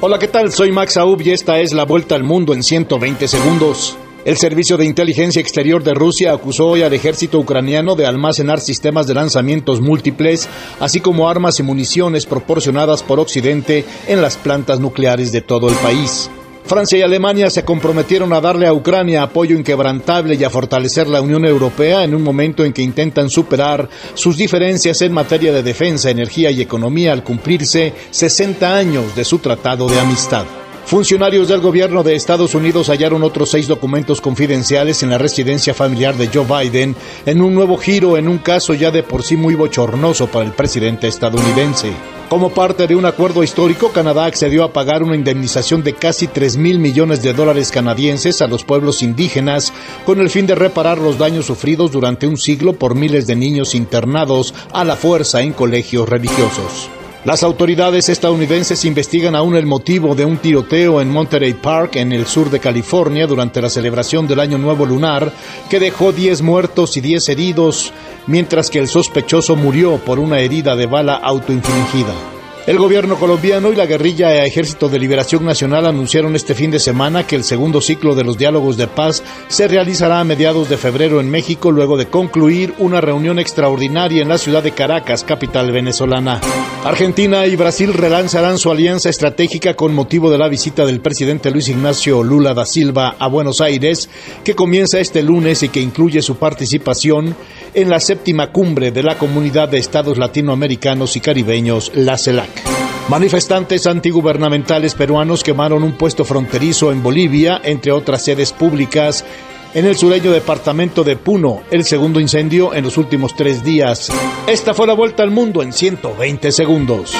Hola, ¿qué tal? Soy Max Aub y esta es la vuelta al mundo en 120 segundos. El Servicio de Inteligencia Exterior de Rusia acusó hoy al ejército ucraniano de almacenar sistemas de lanzamientos múltiples, así como armas y municiones proporcionadas por Occidente en las plantas nucleares de todo el país. Francia y Alemania se comprometieron a darle a Ucrania apoyo inquebrantable y a fortalecer la Unión Europea en un momento en que intentan superar sus diferencias en materia de defensa, energía y economía al cumplirse 60 años de su tratado de amistad. Funcionarios del gobierno de Estados Unidos hallaron otros seis documentos confidenciales en la residencia familiar de Joe Biden en un nuevo giro en un caso ya de por sí muy bochornoso para el presidente estadounidense. Como parte de un acuerdo histórico, Canadá accedió a pagar una indemnización de casi 3 mil millones de dólares canadienses a los pueblos indígenas con el fin de reparar los daños sufridos durante un siglo por miles de niños internados a la fuerza en colegios religiosos. Las autoridades estadounidenses investigan aún el motivo de un tiroteo en Monterey Park, en el sur de California, durante la celebración del Año Nuevo Lunar, que dejó 10 muertos y 10 heridos, mientras que el sospechoso murió por una herida de bala autoinfligida. El gobierno colombiano y la guerrilla Ejército de Liberación Nacional anunciaron este fin de semana que el segundo ciclo de los diálogos de paz se realizará a mediados de febrero en México luego de concluir una reunión extraordinaria en la ciudad de Caracas, capital venezolana. Argentina y Brasil relanzarán su alianza estratégica con motivo de la visita del presidente Luis Ignacio Lula da Silva a Buenos Aires, que comienza este lunes y que incluye su participación en la séptima cumbre de la Comunidad de Estados Latinoamericanos y Caribeños, la CELAC. Manifestantes antigubernamentales peruanos quemaron un puesto fronterizo en Bolivia, entre otras sedes públicas, en el sureño departamento de Puno, el segundo incendio en los últimos tres días. Esta fue la vuelta al mundo en 120 segundos.